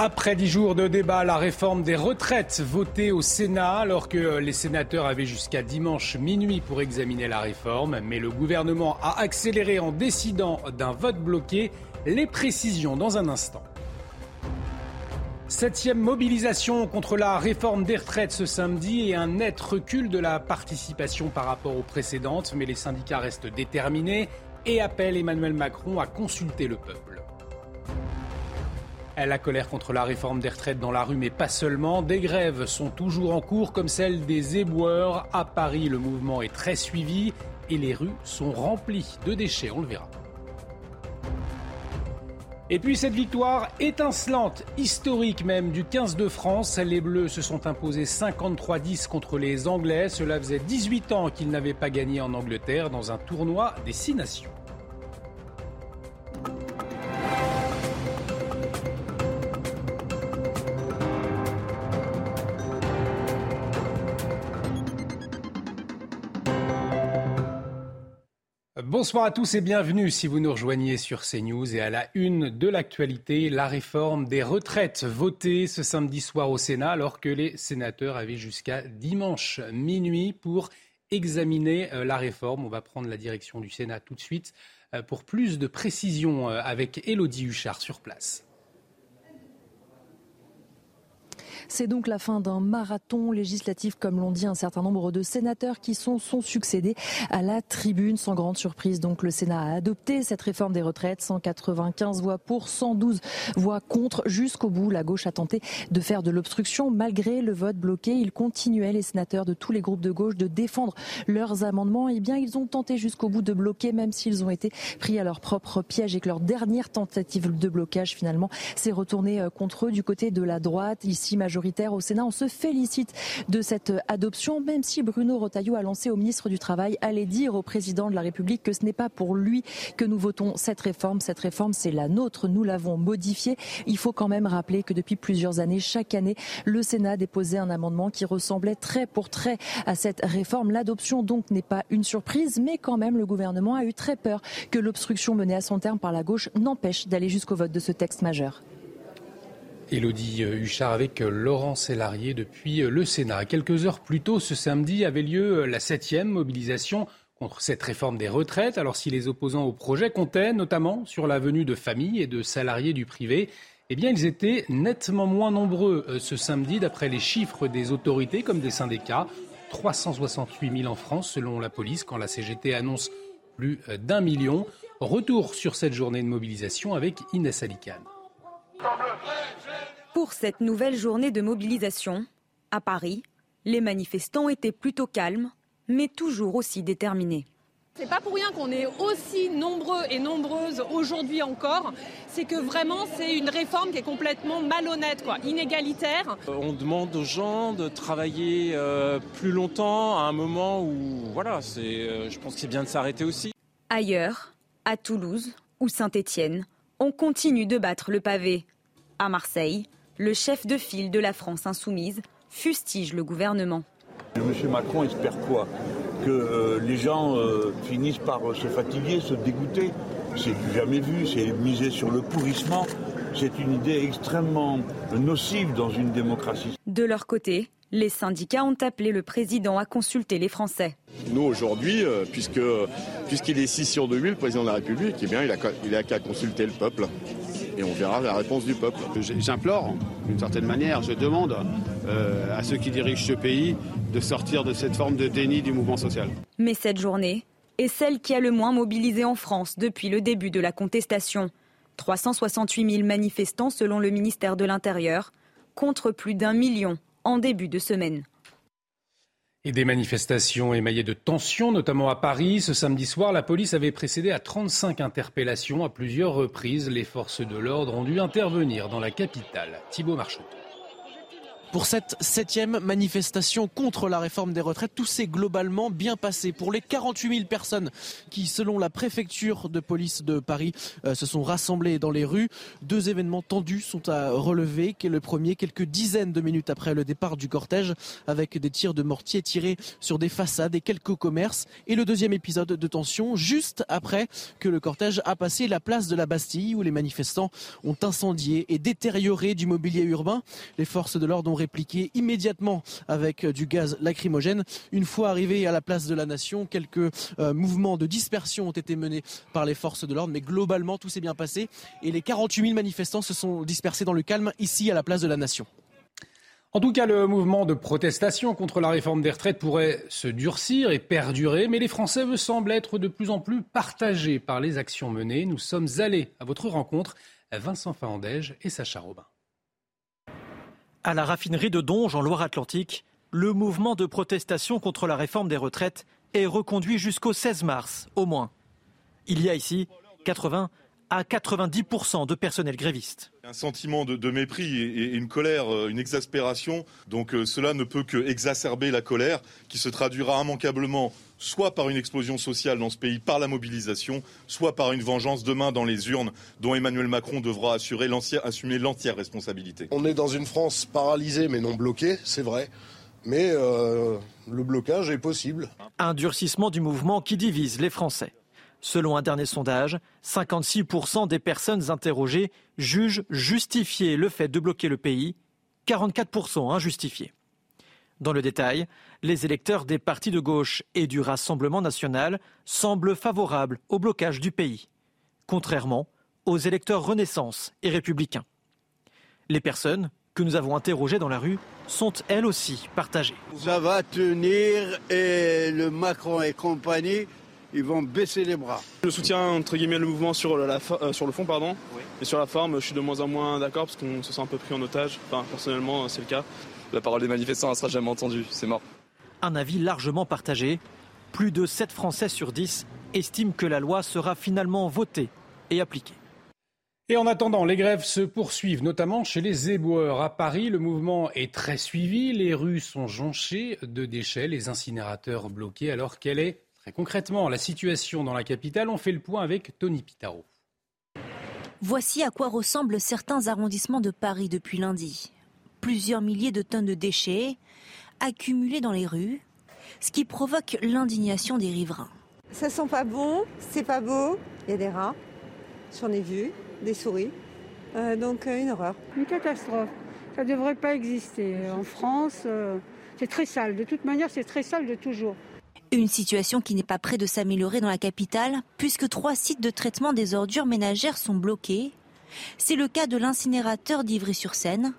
Après dix jours de débat, la réforme des retraites votée au Sénat, alors que les sénateurs avaient jusqu'à dimanche minuit pour examiner la réforme, mais le gouvernement a accéléré en décidant d'un vote bloqué. Les précisions dans un instant. Septième mobilisation contre la réforme des retraites ce samedi et un net recul de la participation par rapport aux précédentes, mais les syndicats restent déterminés et appellent Emmanuel Macron à consulter le peuple. La colère contre la réforme des retraites dans la rue, mais pas seulement. Des grèves sont toujours en cours, comme celle des éboueurs. À Paris, le mouvement est très suivi et les rues sont remplies de déchets, on le verra. Et puis cette victoire étincelante, historique même, du 15 de France. Les Bleus se sont imposés 53-10 contre les Anglais. Cela faisait 18 ans qu'ils n'avaient pas gagné en Angleterre dans un tournoi des Six Nations. Bonsoir à tous et bienvenue si vous nous rejoignez sur CNews et à la une de l'actualité, la réforme des retraites votée ce samedi soir au Sénat alors que les sénateurs avaient jusqu'à dimanche minuit pour examiner euh, la réforme. On va prendre la direction du Sénat tout de suite euh, pour plus de précisions euh, avec Elodie Huchard sur place. C'est donc la fin d'un marathon législatif, comme l'ont dit un certain nombre de sénateurs qui sont, sont succédés à la tribune. Sans grande surprise, donc le Sénat a adopté cette réforme des retraites. 195 voix pour, 112 voix contre. Jusqu'au bout, la gauche a tenté de faire de l'obstruction. Malgré le vote bloqué, ils continuaient, les sénateurs de tous les groupes de gauche, de défendre leurs amendements. Eh bien, ils ont tenté jusqu'au bout de bloquer, même s'ils ont été pris à leur propre piège et que leur dernière tentative de blocage, finalement, s'est retournée euh, contre eux du côté de la droite. Ici, au Sénat. On se félicite de cette adoption, même si Bruno Retailleau a lancé au ministre du Travail, allait dire au président de la République que ce n'est pas pour lui que nous votons cette réforme. Cette réforme, c'est la nôtre. Nous l'avons modifiée. Il faut quand même rappeler que depuis plusieurs années, chaque année, le Sénat déposait un amendement qui ressemblait trait pour trait à cette réforme. L'adoption, donc, n'est pas une surprise, mais quand même, le gouvernement a eu très peur que l'obstruction menée à son terme par la gauche n'empêche d'aller jusqu'au vote de ce texte majeur. Élodie Huchard avec Laurent Sélarié depuis le Sénat. Quelques heures plus tôt, ce samedi, avait lieu la septième mobilisation contre cette réforme des retraites. Alors si les opposants au projet comptaient notamment sur la venue de familles et de salariés du privé, eh bien ils étaient nettement moins nombreux ce samedi d'après les chiffres des autorités comme des syndicats. 368 000 en France selon la police quand la CGT annonce plus d'un million. Retour sur cette journée de mobilisation avec Inès Alicane. Pour cette nouvelle journée de mobilisation, à Paris, les manifestants étaient plutôt calmes, mais toujours aussi déterminés. C'est pas pour rien qu'on est aussi nombreux et nombreuses aujourd'hui encore. C'est que vraiment, c'est une réforme qui est complètement malhonnête, quoi, inégalitaire. On demande aux gens de travailler euh, plus longtemps à un moment où, voilà, c'est, euh, je pense que c'est bien de s'arrêter aussi. Ailleurs, à Toulouse ou Saint-Étienne, on continue de battre le pavé. À Marseille, le chef de file de la France insoumise fustige le gouvernement. Monsieur Macron espère quoi? Que euh, les gens euh, finissent par se fatiguer, se dégoûter. C'est du jamais vu, c'est miser sur le pourrissement. C'est une idée extrêmement nocive dans une démocratie. De leur côté, les syndicats ont appelé le président à consulter les Français. Nous, aujourd'hui, euh, puisque, puisqu'il est 6 sur 2000, le président de la République, eh bien, il a, il a qu'à consulter le peuple et on verra la réponse du peuple. J'implore, d'une certaine manière, je demande euh, à ceux qui dirigent ce pays de sortir de cette forme de déni du mouvement social. Mais cette journée est celle qui a le moins mobilisé en France depuis le début de la contestation. 368 000 manifestants selon le ministère de l'Intérieur, contre plus d'un million en début de semaine. Et des manifestations émaillées de tensions, notamment à Paris. Ce samedi soir, la police avait précédé à 35 interpellations à plusieurs reprises. Les forces de l'ordre ont dû intervenir dans la capitale. Thibault Marchand. Pour cette septième manifestation contre la réforme des retraites, tout s'est globalement bien passé. Pour les 48 000 personnes qui, selon la préfecture de police de Paris, euh, se sont rassemblées dans les rues, deux événements tendus sont à relever. Le premier, quelques dizaines de minutes après le départ du cortège, avec des tirs de mortier tirés sur des façades et quelques commerces. Et le deuxième épisode de tension, juste après que le cortège a passé la place de la Bastille, où les manifestants ont incendié et détérioré du mobilier urbain. Les forces de l'ordre ont répliqué immédiatement avec du gaz lacrymogène. Une fois arrivés à la place de la Nation, quelques euh, mouvements de dispersion ont été menés par les forces de l'ordre, mais globalement tout s'est bien passé et les 48 000 manifestants se sont dispersés dans le calme ici à la place de la Nation. En tout cas, le mouvement de protestation contre la réforme des retraites pourrait se durcir et perdurer, mais les Français semblent être de plus en plus partagés par les actions menées. Nous sommes allés à votre rencontre, Vincent Fahandège et Sacha Robin. À la raffinerie de Donge, en Loire-Atlantique, le mouvement de protestation contre la réforme des retraites est reconduit jusqu'au 16 mars, au moins. Il y a ici 80 à 90% de personnel gréviste. Un sentiment de, mépris et, une colère, euh, une exaspération. Donc euh, cela ne peut que exacerber la colère qui se traduira immanquablement soit par une explosion sociale dans ce pays par la mobilisation, soit par une vengeance demain dans les urnes dont Emmanuel Macron devra assurer assumer l'entière responsabilité. On est dans une France paralysée mais non bloquée, c'est vrai. Mais euh, le blocage est possible. Un durcissement du mouvement qui divise les Français. Selon un dernier sondage, 56% des personnes interrogées jugent justifié le fait de bloquer le pays, 44% injustifié. Dans le détail, les électeurs des partis de gauche et du Rassemblement national semblent favorables au blocage du pays, contrairement aux électeurs Renaissance et républicains. Les personnes que nous avons interrogées dans la rue sont elles aussi partagées. Ça va tenir et le Macron et compagnie ils vont baisser les bras. Je soutiens entre guillemets le mouvement sur, la, euh, sur le fond, pardon. Et sur la forme, je suis de moins en moins d'accord parce qu'on se sent un peu pris en otage. Enfin, personnellement, c'est le cas. La parole des manifestants ne sera jamais entendue, c'est mort. Un avis largement partagé. Plus de 7 Français sur 10 estiment que la loi sera finalement votée et appliquée. Et en attendant, les grèves se poursuivent, notamment chez les éboueurs. À Paris, le mouvement est très suivi. Les rues sont jonchées de déchets, les incinérateurs bloqués. Alors, quelle est concrètement la situation dans la capitale On fait le point avec Tony Pitaro. Voici à quoi ressemblent certains arrondissements de Paris depuis lundi. Plusieurs milliers de tonnes de déchets accumulés dans les rues, ce qui provoque l'indignation des riverains. Ça sent pas bon, c'est pas beau, il y a des rats, j'en ai vu, des souris, euh, donc euh, une horreur. Une catastrophe, ça ne devrait pas exister. En France, euh, c'est très sale, de toute manière c'est très sale de toujours. Une situation qui n'est pas près de s'améliorer dans la capitale, puisque trois sites de traitement des ordures ménagères sont bloqués. C'est le cas de l'incinérateur d'Ivry-sur-Seine,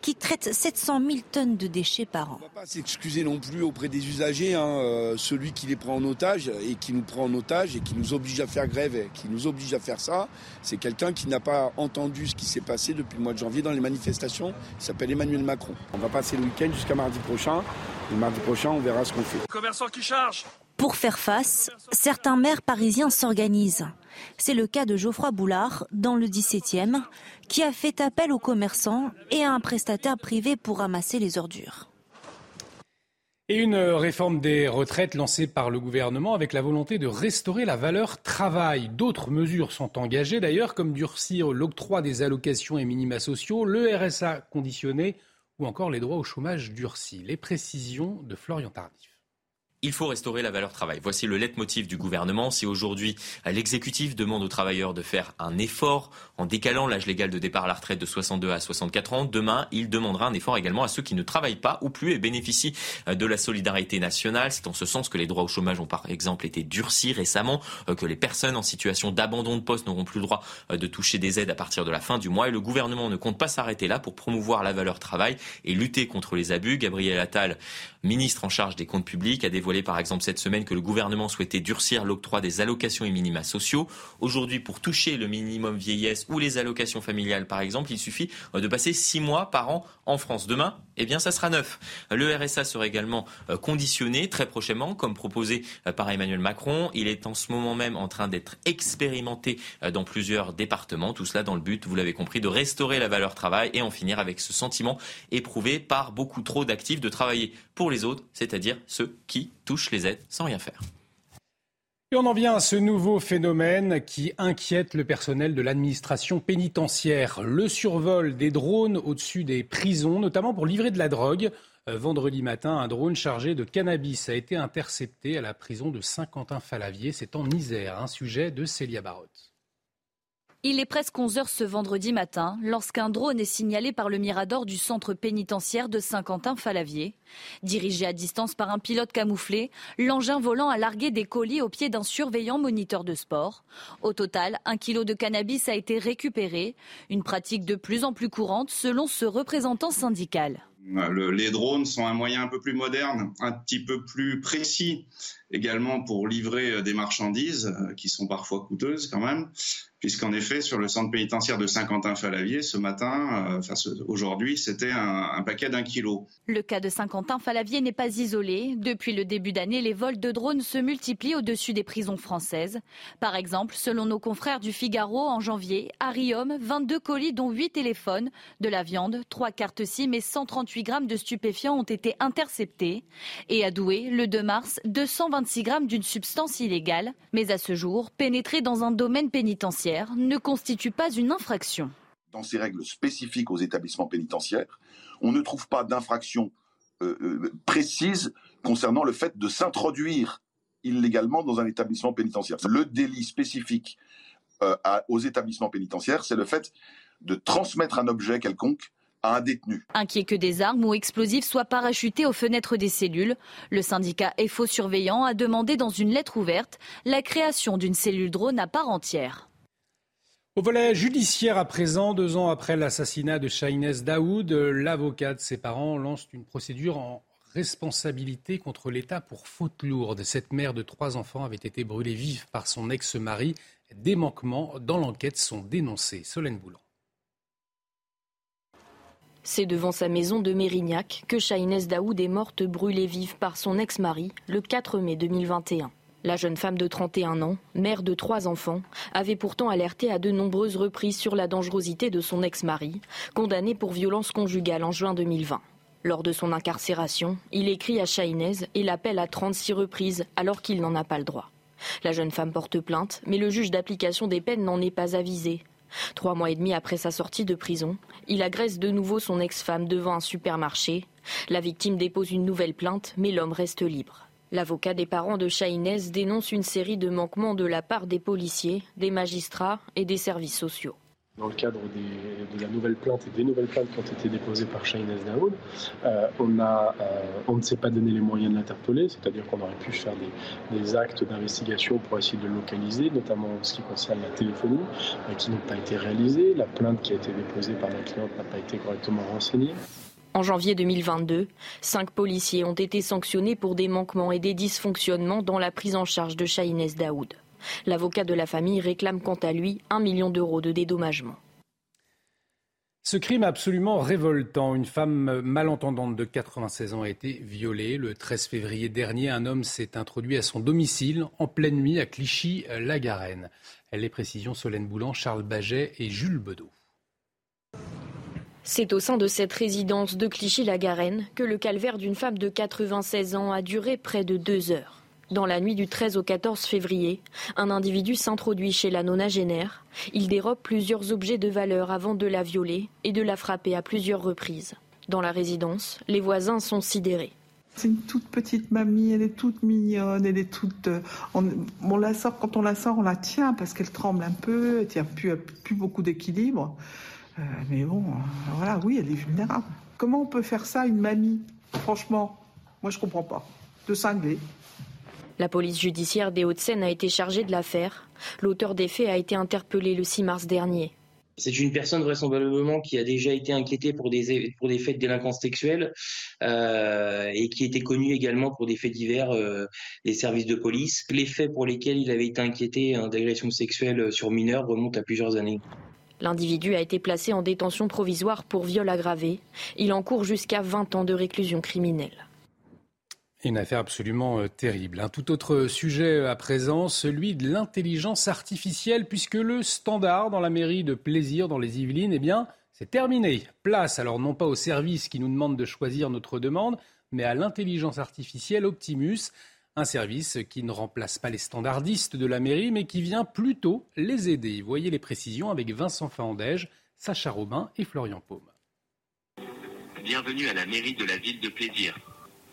qui traite 700 000 tonnes de déchets par an. On ne va pas s'excuser non plus auprès des usagers, hein, euh, celui qui les prend en otage et qui nous prend en otage et qui nous oblige à faire grève et qui nous oblige à faire ça, c'est quelqu'un qui n'a pas entendu ce qui s'est passé depuis le mois de janvier dans les manifestations. Il s'appelle Emmanuel Macron. On va passer le week-end jusqu'à mardi prochain. Le mardi prochain, on verra ce qu'on fait. Commerçant qui charge Pour faire face, certains maires parisiens s'organisent. C'est le cas de Geoffroy Boulard, dans le 17e, qui a fait appel aux commerçants et à un prestataire privé pour ramasser les ordures. Et une réforme des retraites lancée par le gouvernement avec la volonté de restaurer la valeur travail. D'autres mesures sont engagées d'ailleurs, comme durcir l'octroi des allocations et minima sociaux, le RSA conditionné ou encore les droits au chômage durcis. Les précisions de Florian Tardif. Il faut restaurer la valeur travail. Voici le leitmotiv du gouvernement. Si aujourd'hui l'exécutif demande aux travailleurs de faire un effort en décalant l'âge légal de départ à la retraite de 62 à 64 ans, demain il demandera un effort également à ceux qui ne travaillent pas ou plus et bénéficient euh, de la solidarité nationale. C'est en ce sens que les droits au chômage ont par exemple été durcis récemment, euh, que les personnes en situation d'abandon de poste n'auront plus le droit euh, de toucher des aides à partir de la fin du mois. Et le gouvernement ne compte pas s'arrêter là pour promouvoir la valeur travail et lutter contre les abus. Gabriel Attal ministre en charge des comptes publics, a dévoilé par exemple cette semaine que le gouvernement souhaitait durcir l'octroi des allocations et minima sociaux. Aujourd'hui, pour toucher le minimum vieillesse ou les allocations familiales par exemple, il suffit euh, de passer six mois par an en France. Demain, eh bien, ça sera neuf. Le RSA sera également euh, conditionné très prochainement, comme proposé euh, par Emmanuel Macron. Il est en ce moment même en train d'être expérimenté dans plusieurs départements. Tout cela dans le but, vous l'avez compris, de restaurer la valeur travail et en finir avec ce sentiment éprouvé par beaucoup trop d'actifs de travailler pour les autres, c'est-à-dire ceux qui touchent les aides sans rien faire. Et on en vient à ce nouveau phénomène qui inquiète le personnel de l'administration pénitentiaire. Le survol des drones au-dessus des prisons, notamment pour livrer de la drogue. Euh, vendredi matin, un drone chargé de cannabis a été intercepté à la prison de Saint-Quentin-Falavier. C'est en Isère, un sujet de Célia Barotte. Il est presque 11 heures ce vendredi matin lorsqu'un drone est signalé par le Mirador du centre pénitentiaire de Saint-Quentin-Falavier. Dirigé à distance par un pilote camouflé, l'engin volant a largué des colis au pied d'un surveillant moniteur de sport. Au total, un kilo de cannabis a été récupéré, une pratique de plus en plus courante selon ce représentant syndical. les drones sont un moyen un peu plus moderne, un petit peu plus précis également pour livrer des marchandises euh, qui sont parfois coûteuses quand même puisqu'en effet, sur le centre pénitentiaire de Saint-Quentin-Falavier, ce matin, euh, enfin aujourd'hui, c'était un, paquet d'un kilo. Le cas de Saint-Quentin-Falavier n'est pas isolé. Depuis le début d'année, les vols de drones se multiplient au-dessus des prisons françaises. Par exemple, selon nos confrères du Figaro, en janvier, à Riom, 22 colis dont 8 téléphones, de la viande, 3 cartes SIM et 138 grammes de stupéfiants ont été interceptés. Et à Douai, le 2 mars, 226 grammes d'une substance illégale. Mais à ce jour, pénétrer dans un domaine pénitentiaire ne constitue pas une infraction. Dans ces règles spécifiques aux établissements pénitentiaires, on ne trouve pas d'infraction euh, euh, précise concernant le fait de s'introduire illégalement dans un établissement pénitentiaire. Le délit spécifique euh, aux établissements pénitentiaires, c'est le fait de transmettre un objet quelconque à un détenu. Inquiet que des armes ou explosifs soient parachutés aux fenêtres des cellules, le syndicat FO Surveillant a demandé dans une lettre ouverte la création d'une cellule drone à part entière. Au volet judiciaire à présent, deux ans après l'assassinat de Shahinez Daoud, l'avocat de ses parents lance une procédure en responsabilité contre l'État pour faute lourde. Cette mère de trois enfants avait été brûlée vive par son ex-mari. Des manquements dans l'enquête sont dénoncés. Solène Boulan. C'est devant sa maison de Mérignac que Shahinez Daoud est morte brûlée vive par son ex-mari le 4 mai 2021. La jeune femme de 31 ans, mère de trois enfants, avait pourtant alerté à de nombreuses reprises sur la dangerosité de son ex-mari, condamné pour violence conjugale en juin 2020. Lors de son incarcération, il écrit à Chahinez et l'appelle à 36 reprises alors qu'il n'en a pas le droit. La jeune femme porte plainte, mais le juge d'application des peines n'en est pas avisé. Trois mois et demi après sa sortie de prison, il agresse de nouveau son ex-femme devant un supermarché. La victime dépose une nouvelle plainte, mais l'homme reste libre. L'avocat des parents de Chahinez dénonce une série de manquements de la part des policiers, des magistrats et des services sociaux. Dans le cadre de la nouvelle plainte et des nouvelles plaintes qui ont été déposées par Shahinez Daoud, euh, euh, on ne s'est pas donné les moyens de l'interpeller, c'est-à-dire qu'on aurait pu faire des, actes d'investigation pour essayer de le localiser, notamment en ce qui concerne la téléphonie, euh, qui n'ont pas été réalisés. La plainte qui a été déposée par la cliente n'a pas été correctement renseignée. En janvier 2022, cinq policiers ont été sanctionnés pour des manquements et des dysfonctionnements dans la prise en charge de Shahinez Daoud. L'avocat de la famille réclame quant à lui un million d'euros de dédommagement. Ce crime absolument révoltant. Une femme malentendante de 96 ans a été violée. Le 13 février dernier, un homme s'est introduit à son domicile en pleine nuit à Clichy-la-Garenne. Les précisions Solène Boulan, Charles Baget et Jules Bedeau. C'est au sein de cette résidence de Clichy-la-Garenne que le calvaire d'une femme de 96 ans a duré près de deux heures. Dans la nuit du 13 au 14 février, un individu s'introduit chez la nonagénaire. Il dérobe plusieurs objets de valeur avant de la violer et de la frapper à plusieurs reprises. Dans la résidence, les voisins sont sidérés. C'est une toute petite mamie, elle est toute mignonne, elle est toute. Euh, on, la sort quand on la sort, on la tient parce qu'elle tremble un peu, elle tient plus, beaucoup d'équilibre. Euh, mais bon, euh, voilà, oui, elle est vulnérable. Comment on peut faire ça à une mamie? Franchement, moi je comprends pas. De cinglé. La police judiciaire des Hauts-de-Seine a été chargée de l'affaire. L'auteur des faits a été interpellé le 6 mars dernier. C'est une personne vraisemblablement qui a déjà été inquiétée pour des, pour des faits de délinquance sexuelle euh, et qui était connue également pour des faits divers euh, des services de police. Les faits pour lesquels il avait été inquiété hein, d'agression sexuelle sur mineurs remontent à plusieurs années. L'individu a été placé en détention provisoire pour viol aggravé. Il encourt jusqu'à 20 ans de réclusion criminelle. Une affaire absolument euh, terrible. Un tout autre sujet à présent, celui de l'intelligence artificielle, puisque le standard dans la mairie de Plaisir, dans les Yvelines, eh bien, c'est terminé. Place alors non pas au service qui nous demande de choisir notre demande, mais à l'intelligence artificielle Optimus, un service qui ne remplace pas les standardistes de la mairie, mais qui vient plutôt les aider. Voyez les précisions avec Vincent Faandège, Sacha Robin et Florian Paume. Bienvenue à la mairie de la ville de Plaisir.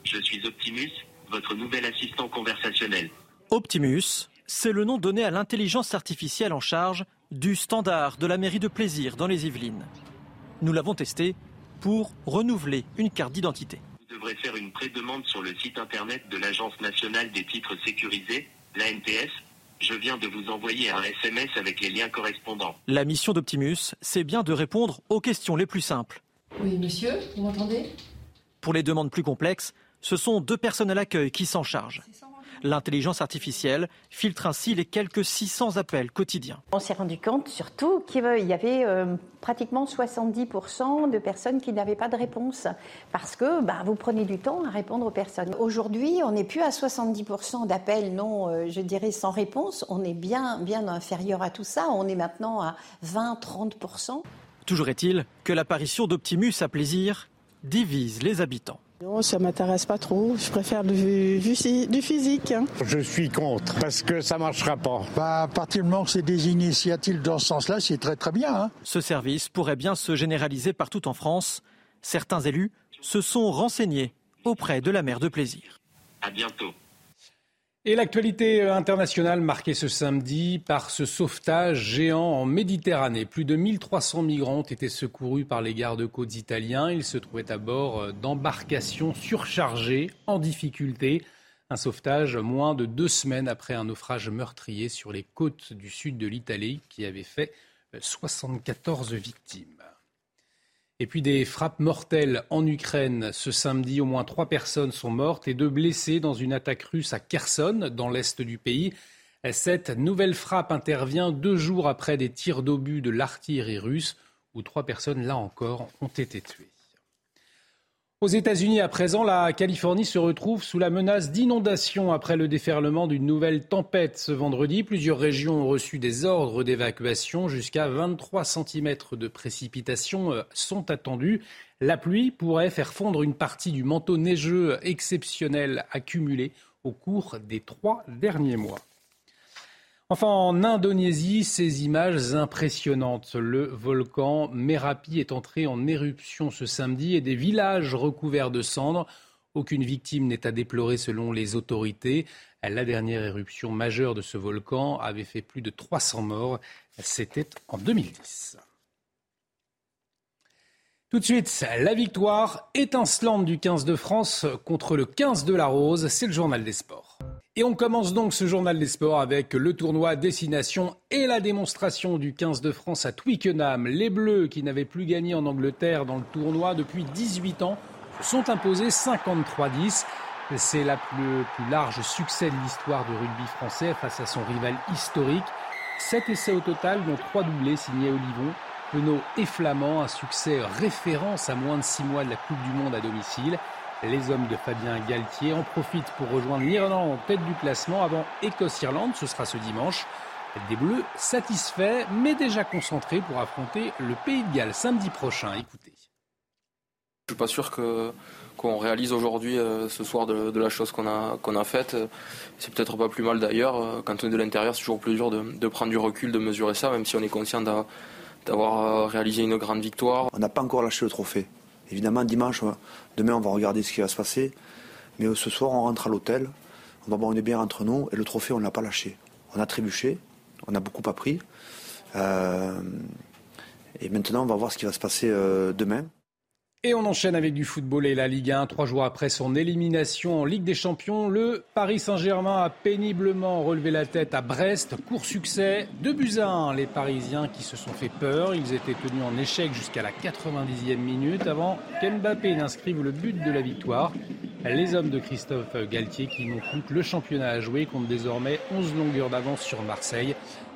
Je suis Optimus, votre nouvel assistant conversationnel. Optimus, c'est le nom donné à l'intelligence artificielle en charge du standard de la mairie de Plaisir dans les Yvelines. Nous l'avons testé pour renouveler une carte d'identité. Vous devrez faire une pré-demande sur le site internet de l'Agence nationale des titres sécurisés, l'ANTS. Je viens de vous envoyer un SMS avec les liens correspondants. La mission d'Optimus, c'est bien de répondre aux questions les plus simples. Oui, monsieur, vous m'entendez? Pour les demandes plus complexes, ce sont deux personnes à l'accueil qui s'en chargent. L'intelligence artificielle filtre ainsi les quelques 600 appels quotidiens. On s'est rendu compte surtout qu'il y avait euh, pratiquement 70% de personnes qui n'avaient pas de réponse parce que bah, vous prenez du temps à répondre aux personnes. Aujourd'hui, on n'est plus à 70% d'appels non, euh, je dirais, sans réponse. On est bien, bien inférieur à tout ça. On est maintenant à 20-30%. Toujours est-il que l'apparition d'Optimus à plaisir divise les habitants. Non, ça m'intéresse pas trop. Je préfère du, physique. Hein. Je suis contre parce que ça marchera pas. Bah, à partir du moment que c'est des initiatives dans ce sens-là, c'est très très bien. Hein. Ce service pourrait bien se généraliser partout en France. Certains élus se sont renseignés auprès de la maire de Plaisir. À bientôt. Et l'actualité internationale marquée ce samedi par ce sauvetage géant en Méditerranée. Plus de 1300 migrants ont été secourus par les gardes-côtes italiens. Ils se trouvaient à bord d'embarcations surchargées, en difficulté. Un sauvetage moins de deux semaines après un naufrage meurtrier sur les côtes du sud de l'Italie qui avait fait 74 victimes. Et puis des frappes mortelles en Ukraine. Ce samedi, au moins trois personnes sont mortes et deux blessées dans une attaque russe à Kherson, dans l'est du pays. Cette nouvelle frappe intervient deux jours après des tirs d'obus de l'artillerie russe, où trois personnes, là encore, ont été tuées. Aux États-Unis, à présent, la Californie se retrouve sous la menace d'inondation après le déferlement d'une nouvelle tempête ce vendredi. Plusieurs régions ont reçu des ordres d'évacuation. Jusqu'à 23 cm de précipitations euh, sont attendus. La pluie pourrait faire fondre une partie du manteau neigeux exceptionnel accumulé au cours des trois derniers mois. Enfin, en Indonésie, ces images impressionnantes. Le volcan Merapi est entré en éruption ce samedi et des villages recouverts de cendres. Aucune victime n'est à déplorer selon les autorités. La dernière éruption majeure de ce volcan avait fait plus de 300 morts. C'était en 2010. Tout de suite, la victoire étincelante du 15 de France contre le 15 de la Rose. C'est le journal des sports. Et on commence donc ce journal des sports avec le tournoi Destination et la démonstration du 15 de France à Twickenham. Les Bleus, qui n'avaient plus gagné en Angleterre dans le tournoi depuis 18 ans, sont imposés 53-10. C'est le plus, large succès de l'histoire du rugby français face à son rival historique. Sept essais au total, dont trois doublés signés Olivon, Penaud et Flamand. Un succès référence à moins de six mois de la Coupe du Monde à domicile. Les hommes de Fabien Galtier en profitent pour rejoindre l'Irlande en tête du classement avant Écosse-Irlande. Ce sera ce dimanche. Des Bleus satisfaits, mais déjà concentrés pour affronter le Pays de Galles samedi prochain. Écoutez. Je suis pas sûr qu'on réalise aujourd'hui, euh, ce soir, de, la chose qu'on a, qu'on a faite. C'est peut-être pas plus mal d'ailleurs. Euh, quand on est de l'intérieur, c'est toujours plus dur de, de, prendre du recul, de mesurer ça, même si on est conscient d'avoir euh, réalisé une grande victoire. On n'a pas encore lâché le trophée. Évidemment, dimanche, demain, on va regarder ce qui va se passer. Mais ce soir, on rentre à l'hôtel, on va boire une bière entre nous, et le trophée, on ne l'a pas lâché. On a trébuché, on a beaucoup appris. Euh, et maintenant, on va voir ce qui va se passer euh, demain. Et on enchaîne avec du football et la Ligue 1. Trois jours après son élimination en Ligue des Champions, le Paris Saint-Germain a péniblement relevé la tête à Brest. Court succès, de buts à 1. Les Parisiens qui se sont fait peur. Ils étaient tenus en échec jusqu'à la 90e minute avant qu'Mbappé n'inscrive le but de la victoire. Les hommes de Christophe Galtier qui n'ont plus le championnat à jouer comptent désormais 11 longueurs d'avance sur Marseille.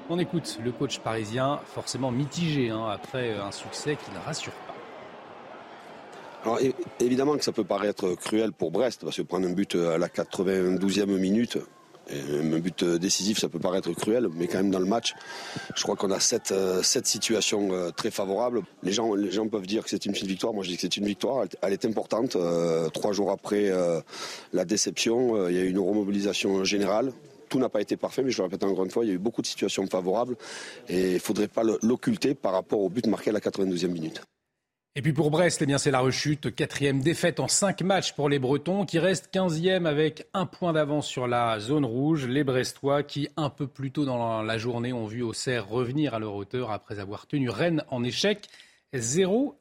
On écoute le coach parisien, forcément mitigé hein, après un succès qui ne rassure pas. Alors évidemment que ça peut paraître cruel pour Brest, parce que prendre un but à la 92e minute, un but décisif, ça peut paraître cruel, mais quand même dans le match, je crois qu'on a sept, sept, situations euh, très favorables. Les gens, peuvent dire que c'est une petite victoire. Moi, je dis que c'est une victoire. Elle, est importante. Euh, trois jours après euh, la déception, il y a eu une remobilisation générale tout n'a pas été parfait, mais je le répète encore une fois, il y a eu beaucoup de situations favorables et il ne faudrait pas l'occulter par rapport au but marqué à la 92e minute. Et puis pour Brest, eh c'est la rechute. Quatrième défaite en cinq matchs pour les Bretons, qui restent quinzième avec un point d'avance sur la zone rouge. Les Brestois, qui un peu plus tôt dans la journée ont vu Auxerre revenir à leur hauteur après avoir tenu Rennes en échec 0-0.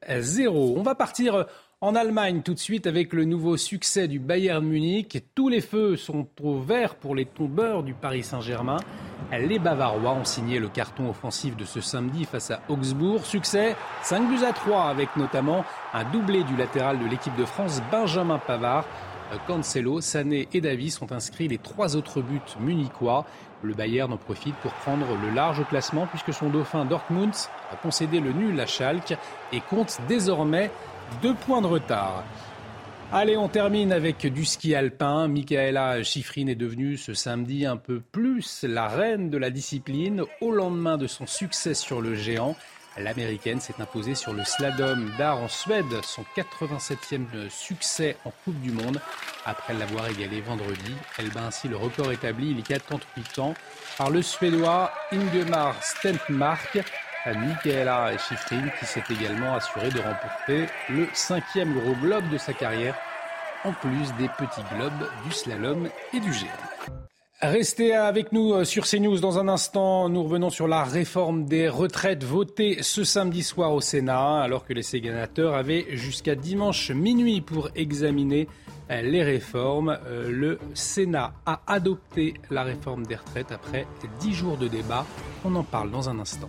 On va partir en Allemagne, tout de suite, avec le nouveau succès du Bayern Munich, tous les feux sont au vert pour les tombeurs du Paris Saint-Germain. Les Bavarois ont signé le carton offensif de ce samedi face à Augsbourg. Succès 5 buts à 3 avec notamment un doublé du latéral de l'équipe de France, Benjamin Pavard. Cancelo, Sané et Davis ont inscrit les trois autres buts munichois. Le Bayern en profite pour prendre le large classement puisque son dauphin Dortmund a concédé le nul à Schalke et compte désormais deux points de retard. Allez, on termine avec du ski alpin. Michaela Schifrin est devenue ce samedi un peu plus la reine de la discipline au lendemain de son succès sur le géant. L'américaine s'est imposée sur le slalom d'art en Suède, son 87e succès en Coupe du Monde. Après l'avoir égalé vendredi, elle bat ainsi le record établi il y a 38 ans par le Suédois Ingemar Stenmark. Michaela Schifrin qui s'est également assuré de remporter le cinquième gros globe de sa carrière, en plus des petits globes du slalom et du géant. Restez avec nous euh, sur CNews dans un instant. Nous revenons sur la réforme des retraites votée ce samedi soir au Sénat, alors que les sénateurs avaient jusqu'à dimanche minuit pour examiner euh, les réformes. Euh, le Sénat a adopté la réforme des retraites après dix jours de débat. On en parle dans un instant.